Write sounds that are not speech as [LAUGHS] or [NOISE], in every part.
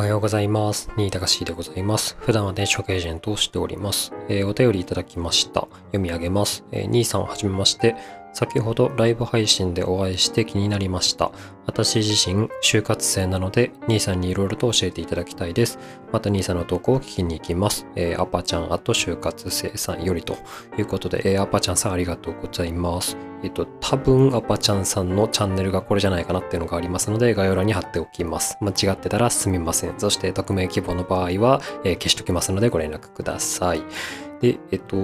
おはようございます。新高しでございます。普段は電子エージェントをしております。えーお便りいただきました。読み上げます。えー、兄さんはじめまして。先ほどライブ配信でお会いして気になりました。私自身、就活生なので、兄さんにいろいろと教えていただきたいです。また兄さんの投稿を聞きに行きます。えーアパちゃん、あと就活生さんよりということで、えーアパちゃんさんありがとうございます。えっと、多分アパちゃんさんのチャンネルがこれじゃないかなっていうのがありますので、概要欄に貼っておきます。間違ってたらすみません。そして、匿名希望の場合は、えー消しておきますので、ご連絡ください。で、えっと、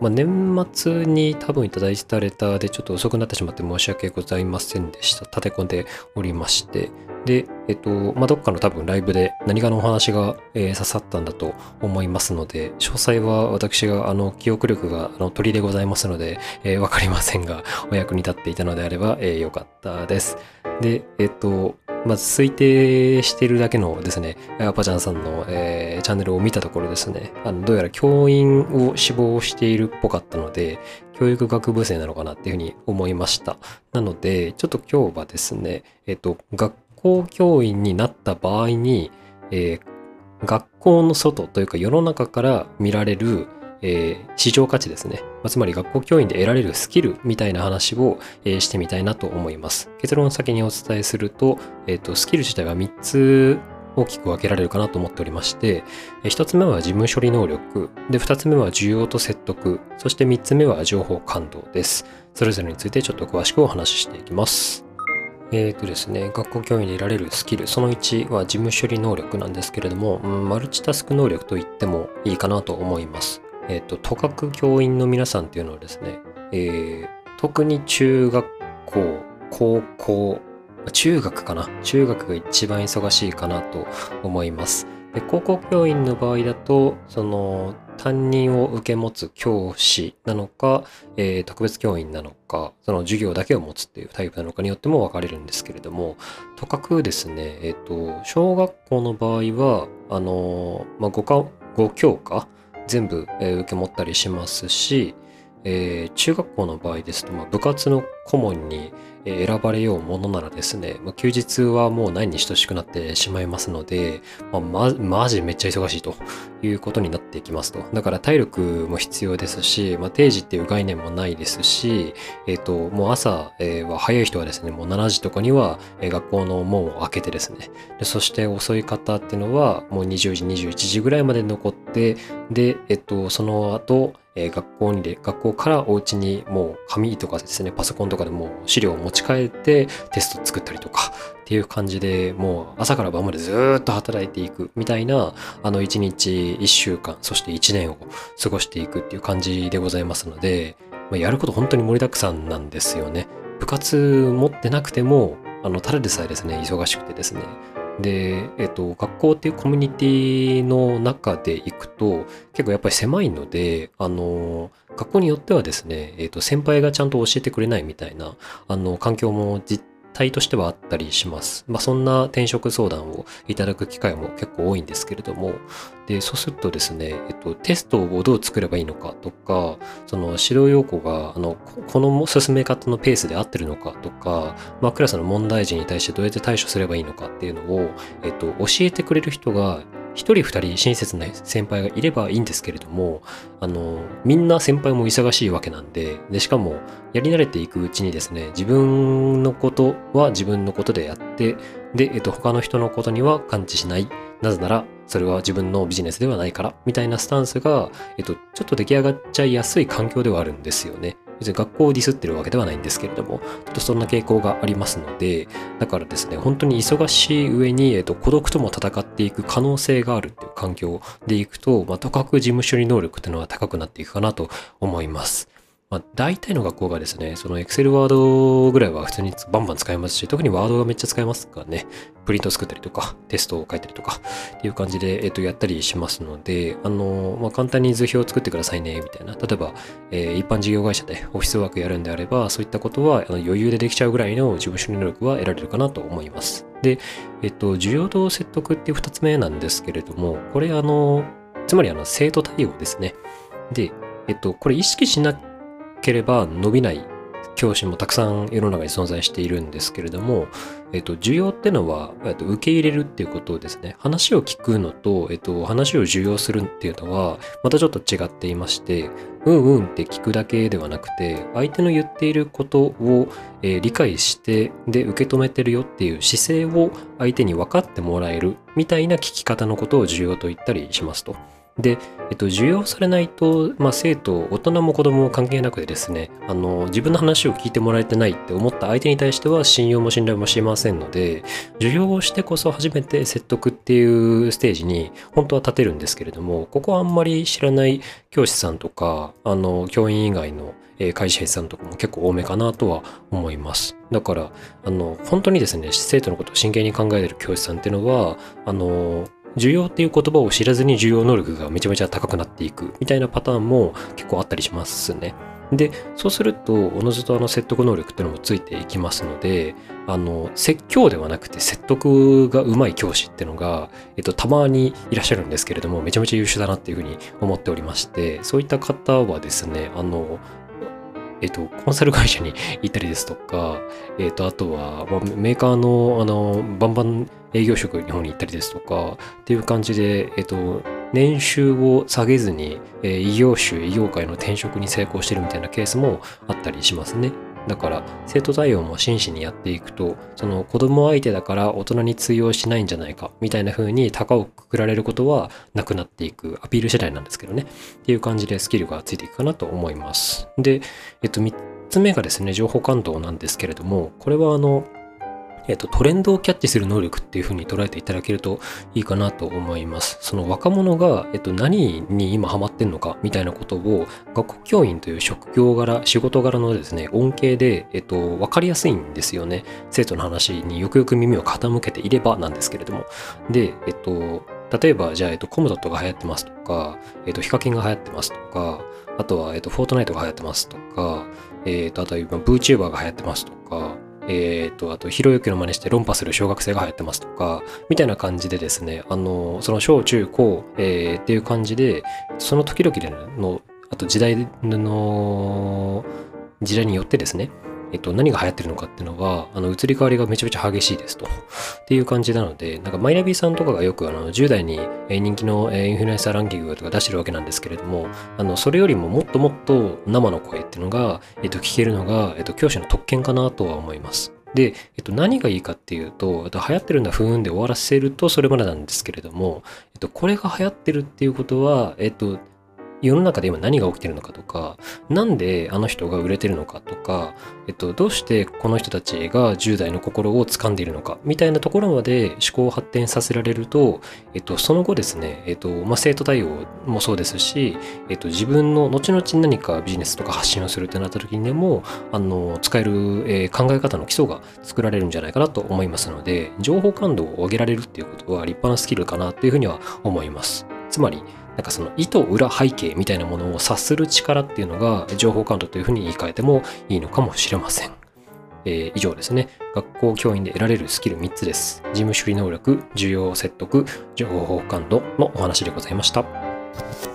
まあ、年末に多分いただいたレターでちょっと遅くなってしまって申し訳ございませんでした。立て込んでおりまして。で、えっと、まあ、どっかの多分ライブで何かのお話が、えー刺さったんだと思いますので、詳細は私が、あの、記憶力が、あの、鳥でございますので、えーわかりませんが、お役に立っていたのであれば、えーよかったです。で、えっと、まず推定してるだけのですね、アパちゃんさんの、えーチャンネルを見たところですね、あのどうやら教員を志望しているっぽかったので、教育学部生なのかなっていうふうに思いました。なので、ちょっと今日はですね、えっと、学校教員になった場合に、えー学校の外というか世の中から見られる、えー市場価値ですね。まあつまり学校教員で得られるスキルみたいな話を、えーしてみたいなと思います。結論を先にお伝えすると、えっ、と、スキル自体は3つ大きく分けられるかなと思っておりまして、1つ目は事務処理能力、で、2つ目は需要と説得、そして3つ目は情報感動です。それぞれについてちょっと詳しくお話ししていきます。えーとですね、学校教員で得られるスキル、その1は事務処理能力なんですけれども、うんマルチタスク能力と言ってもいいかなと思います。えっ、と、都学教員の皆さんっていうのはですね、えー特に中学校、高校、中学かな？中学が一番忙しいかなと思います。で高校教員の場合だと、その担任を受け持つ教師なのか、えー特別教員なのか、その授業だけを持つっていうタイプなのかによっても分かれるんですけれども、とかくですね、えっ、と、小学校の場合は、あのまあ、5か、5教科全部、えー受け持ったりしますし、えー中学校の場合ですと、まあ、部活の顧問に選ばれようものならですね、まあ、休日はもうないに等しくなってしまいますので、まあ、ま、マジめっちゃ忙しいということになっていきますと。だから体力も必要ですし、まあ、定時っていう概念もないですし、えっ、と、もう朝、は早い人はですね、もう7時とかには、学校の門を開けてですね、でそして遅い方っていうのはもう20時、21時ぐらいまで残って、で、えっと、その後、学校にで、学校からお家にもう紙とかですね、パソコンとかでも資料を持ち帰ってテスト作ったりとかっていう感じでもう朝から晩までずっと働いていくみたいな、あの1日1週間、そして1年を過ごしていくっていう感じでございますので、ま、やること本当に盛りだくさんなんですよね。部活持ってなくても、あの、ただでさえですね、忙しくてですね。で、えっと、学校っていうコミュニティの中で行くと、結構やっぱり狭いので、あの、学校によってはですね、えっと、先輩がちゃんと教えてくれないみたいな、あの、環境も実態としてはあったりします。まあ、そんな転職相談をいただく機会も結構多いんですけれども、で、そうするとですね、えっと、テストをどう作ればいいのかとか、その指導要項が、あの、ここの進め方のペースで合ってるのかとか、まあ、クラスの問題児に対してどうやって対処すればいいのかっていうのを、えっと、教えてくれる人が、一人二人親切な先輩がいればいいんですけれども、あの、みんな先輩も忙しいわけなんで、で、しかも、やり慣れていくうちにですね、自分のことは自分のことでやって、で、えっと、他の人のことには感知しない。なぜなら、それは自分のビジネスではないから、みたいなスタンスが、えっと、ちょっと出来上がっちゃいやすい環境ではあるんですよね。別に学校をディスってるわけではないんですけれども、ちょっとそんな傾向がありますので、だからですね、本当に忙しい上に、えっと、孤独とも戦っていく可能性があるっていう環境でいくと、まあ、とかく事務処理能力っていうのは高くなっていくかなと思います。まあ、大体の学校がですね、その Excel ワードぐらいは普通にバンバン使えますし、特にワードがめっちゃ使えますからね、プリント作ったりとか、テストを書いたりとか、っていう感じで、えっと、やったりしますので、あの、まあ、簡単に図表を作ってくださいね、みたいな。例えば、えー一般事業会社でオフィスワークやるんであれば、そういったことはあの余裕でできちゃうぐらいの事務処理能力は得られるかなと思います。で、えっと、需要と説得っていう二つ目なんですけれども、これあの、つまりあの、生徒対応ですね。で、えっと、これ意識しなければ伸びない教師もたくさん世の中に存在しているんですけれども、えっと、需要ってのは、えっと、受け入れるっていうことですね。話を聞くのと、えっと、話を受容するっていうのは、またちょっと違っていまして、うんうんって聞くだけではなくて、相手の言っていることを、えー、理解して、で、受け止めてるよっていう姿勢を相手に分かってもらえるみたいな聞き方のことを重要と言ったりしますと。で、えっと、受容されないと、まあ、生徒、大人も子供も関係なくてですね、あの、自分の話を聞いてもらえてないって思った相手に対しては信用も信頼もしませんので、受容をしてこそ初めて説得っていうステージに本当は立てるんですけれども、ここはあんまり知らない教師さんとか、あの、教員以外の会社員さんとかも結構多めかなとは思います。だから、あの、本当にですね、生徒のことを真剣に考えてる教師さんっていうのは、あの、需要っていう言葉を知らずに需要能力がめちゃめちゃ高くなっていくみたいなパターンも結構あったりしますね。で、そうすると、おのずとあの説得能力っていうのもついていきますので、あの、説教ではなくて説得がうまい教師っていうのが、えっと、たまにいらっしゃるんですけれども、めちゃめちゃ優秀だなっていうふうに思っておりまして、そういった方はですね、あの、えっと、コンサル会社に行ったりですとか、えっと、あとは、まあ、メーカーの、あの、バンバン営業職日本に行ったりですとか、っていう感じで、えっと、年収を下げずに、えー、異業種、異業界の転職に成功してるみたいなケースもあったりしますね。だから生徒対応も真摯にやっていくとその子供相手だから大人に通用しないんじゃないかみたいな風に高をくくられることはなくなっていくアピール次第なんですけどねっていう感じでスキルがついていくかなと思いますでえっと3つ目がですね情報感度なんですけれどもこれはあのえっと、トレンドをキャッチする能力っていう風に捉えていただけるといいかなと思います。その若者が、えっと、何に今ハマってんのかみたいなことを学校教員という職業柄、仕事柄のですね、恩恵で、えっと、わかりやすいんですよね。生徒の話によくよく耳を傾けていればなんですけれども。で、えっと、例えば、じゃあ、えっと、コムドットが流行ってますとか、えっと、ヒカキンが流行ってますとか、あとは、えっと、フォートナイトが流行ってますとか、えっと、あとは今、VTuber が流行ってますとか、えっ、ー、と、あと、ひろゆきの真似して論破する小学生が流行ってますとか、みたいな感じでですね、あの、その小中高、えー、っていう感じで、その時々での、あと時代の、時代によってですね、えっと、何が流行ってるのかっていうのは、あの、移り変わりがめちゃめちゃ激しいですと。っていう感じなので、なんかマイナビさんとかがよくあの10代に人気のインフルエンサーランキングとか出してるわけなんですけれども、あの、それよりももっともっと生の声っていうのが、えっと、聞けるのが、えっと、教師の特権かなとは思います。で、えっと、何がいいかっていうと、流行ってるんだ、ふーんで終わらせるとそれまでなんですけれども、えっと、これが流行ってるっていうことは、えっと、世の中で今何が起きてるのかとか、なんであの人が売れてるのかとか、えっと、どうしてこの人たちが10代の心を掴んでいるのか、みたいなところまで思考を発展させられると、えっと、その後ですね、えっと、まあ、生徒対応もそうですし、えっと、自分の後々何かビジネスとか発信をするってなった時にでも、あの、使える、えー、考え方の基礎が作られるんじゃないかなと思いますので、情報感度を上げられるっていうことは立派なスキルかなっていうふうには思います。つまり、なんかその意図裏背景みたいなものを察する力っていうのが情報感度というふうに言い換えてもいいのかもしれません。えー、以上ですね。学校教員で得られるスキル3つです。事務処理能力、需要説得、情報感度のお話でございました。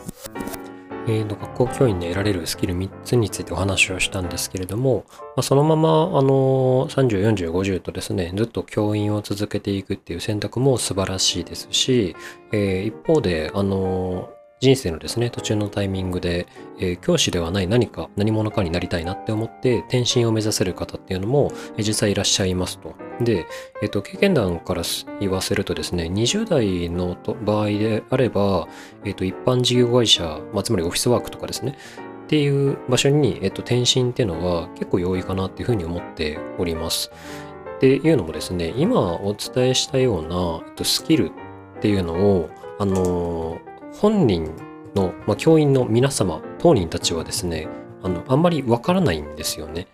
えー、学校教員で得られるスキル3つについてお話をしたんですけれども、まあ、そのまま、あの、30、40、50とですね、ずっと教員を続けていくっていう選択も素晴らしいですし、えー、一方で、あの、人生のですね、途中のタイミングで、えー、教師ではない何か、何者かになりたいなって思って、転身を目指せる方っていうのも、えー、実際いらっしゃいますと。で、えっ、ー、と、経験談から言わせるとですね、20代の場合であれば、えっ、と、一般事業会社、まあ、つまりオフィスワークとかですね、っていう場所に、えっと、転身っていうのは結構容易かなっていうふうに思っております。っていうのもですね、今お伝えしたような、えっと、スキルっていうのを、あの本人の、まあ、教員の皆様、当人たちはですね、あの、あんまりわからないんですよね。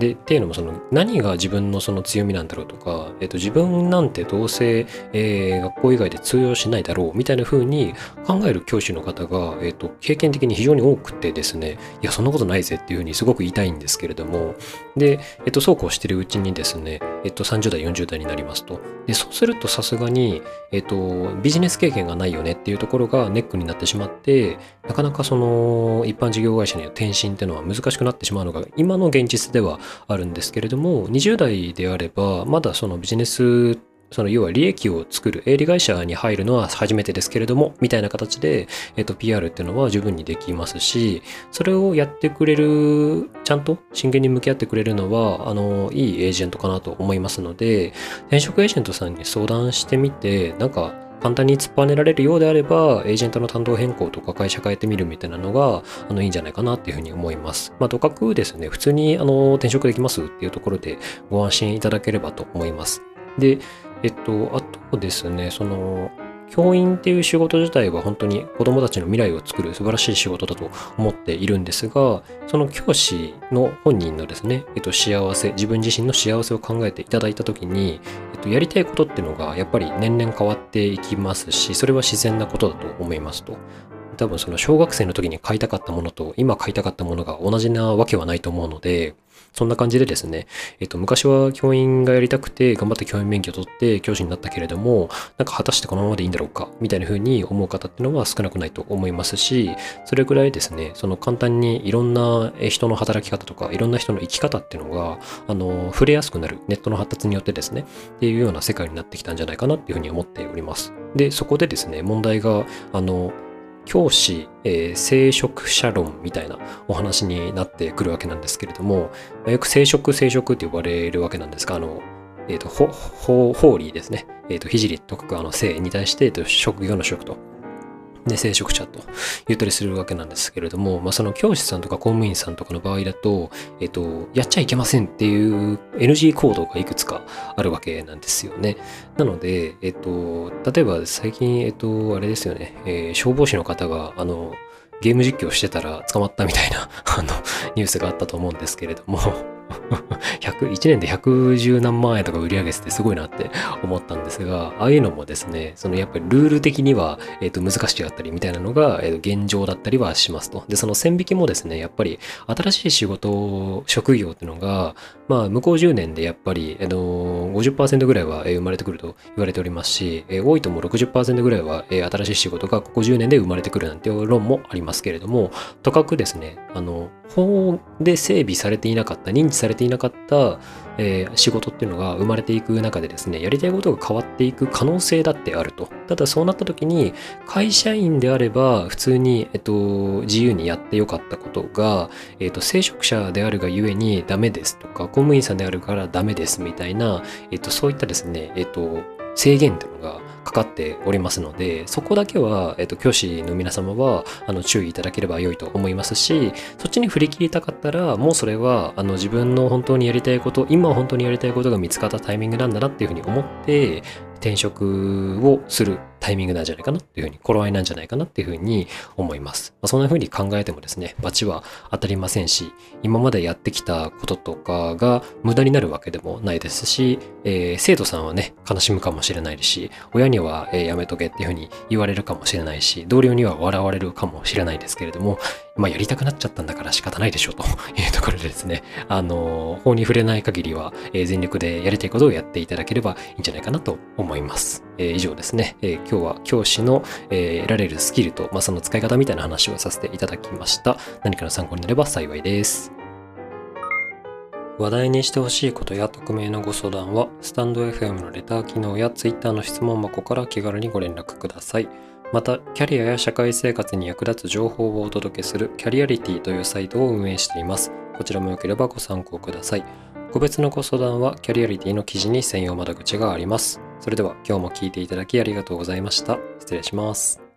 で、っていうのもその何が自分のその強みなんだろうとか、えっと、自分なんてどうせ、えー、学校以外で通用しないだろうみたいな風に考える教師の方が、えっと、経験的に非常に多くてですね、いや、そんなことないぜっていう風にすごく言いたいんですけれども、で、えっと、そうこうしてるうちにですね、えっと、30代、40代になりますと。で、そうするとさすがに、えっと、ビジネス経験がないよねっていうところがネックになってしまって、なかなかその、一般事業会社に転身っていうのは難しくなってしまうのが、今の現実ではあるんですけれども、20代であれば、まだそのビジネスその要は利益を作る営利会社に入るのは初めてですけれども、みたいな形で、えっと、PR っていうのは十分にできますし、それをやってくれる、ちゃんと真剣に向き合ってくれるのは、あの、いいエージェントかなと思いますので、転職エージェントさんに相談してみて、なんか、簡単に突っぱねられるようであれば、エージェントの担当変更とか会社変えてみるみたいなのが、あの、いいんじゃないかなっていうふうに思います。まあ、とかくですね、普通に、あの、転職できますっていうところでご安心いただければと思います。で、えっと、あとですね、その、教員っていう仕事自体は本当に子供たちの未来を作る素晴らしい仕事だと思っているんですが、その教師の本人のですね、えっと、幸せ、自分自身の幸せを考えていただいたときに、えっと、やりたいことっていうのがやっぱり年々変わっていきますし、それは自然なことだと思いますと。多分その小学生の時に買いたかったものと今買いたかったものが同じなわけはないと思うので、そんな感じでですね、えっと、昔は教員がやりたくて、頑張って教員免許を取って教師になったけれども、なんか果たしてこのままでいいんだろうか、みたいな風に思う方っていうのは少なくないと思いますし、それぐらいですね、その簡単にいろんな人の働き方とか、いろんな人の生き方っていうのが、あの、触れやすくなる、ネットの発達によってですね、っていうような世界になってきたんじゃないかなっていうふうに思っております。で、そこでですね、問題が、あの、教師、えー、聖職者論みたいなお話になってくるわけなんですけれども、よく聖職、聖職って呼ばれるわけなんですが、あの、えっ、ー、と、ホーリーですね。えっ、ー、と、聖と書くあの聖に対して、えっと、職業の職とね、聖職者と言ったりするわけなんですけれども、まあ、その教師さんとか公務員さんとかの場合だと、えっと、やっちゃいけませんっていう NG 行動がいくつかあるわけなんですよね。なので、えっと、例えば最近、えっと、あれですよね、えー、消防士の方が、あの、ゲーム実況してたら捕まったみたいなあの、ニュースがあったと思うんですけれども [LAUGHS] 1年で110何万円とか売り上げててすごいなって思ったんですが、ああいうのもですね、そのやっぱりルール的には、えー、と難しかったりみたいなのが、えー、現状だったりはしますと。で、その線引きもですね、やっぱり新しい仕事、職業っていうのが、まあ、向こう10年でやっぱり、あのー、50%ぐらいは生まれてくると言われておりますし、え、多いとも60%ぐらいは、え、新しい仕事がここ10年で生まれてくるなんていう論もありますけれども、とかくですね、あの、法で整備されていなかった、認知されていなかった、えー、仕事っていうのが生まれていく中でですね、やりたいことが変わっていく可能性だってあると。ただそうなった時に、会社員であれば普通に、えっと、自由にやってよかったことが、えっと、聖職者であるがゆえにダメですとか、公務員さんであるからダメですみたいな、えっと、そういったですね、えっと、制限っていうのがかかっておりますので、そこだけは、えっと、教師の皆様は、あの、注意いただければ良いと思いますし、そっちに振り切りたかったら、もうそれは、あの、自分の本当にやりたいこと、今本当にやりたいことが見つかったタイミングなんだなっていうふうに思って、転職をするタイミングなんじゃないかなっていうふうに、頃合いなんじゃないかなっていうふうに思います。まあ、そんなふうに考えてもですね、罰は当たりませんし、今までやってきたこととかが無駄になるわけでもないですし、えー、生徒さんはね、悲しむかもしれないし、親には、え、やめとけっていうふうに言われるかもしれないし、同僚には笑われるかもしれないですけれども、まあ、やりたくなっちゃったんだから仕方ないでしょうと [LAUGHS] いうところでですね、あの、法に触れない限りは、えー、全力でやりたいことをやっていただければいいんじゃないかなと思います。えー、以上ですね、えー、今日は教師の、えー、得られるスキルと、まあ、その使い方みたいな話をさせていただきました。何かの参考になれば幸いです。話題にしてほしいことや匿名のご相談は、スタンド FM のレター機能や Twitter の質問箱から気軽にご連絡ください。また、キャリアや社会生活に役立つ情報をお届けするキャリアリティというサイトを運営しています。こちらもよければご参考ください。個別のご相談はキャリアリティの記事に専用窓口があります。それでは今日も聞いていただきありがとうございました。失礼します。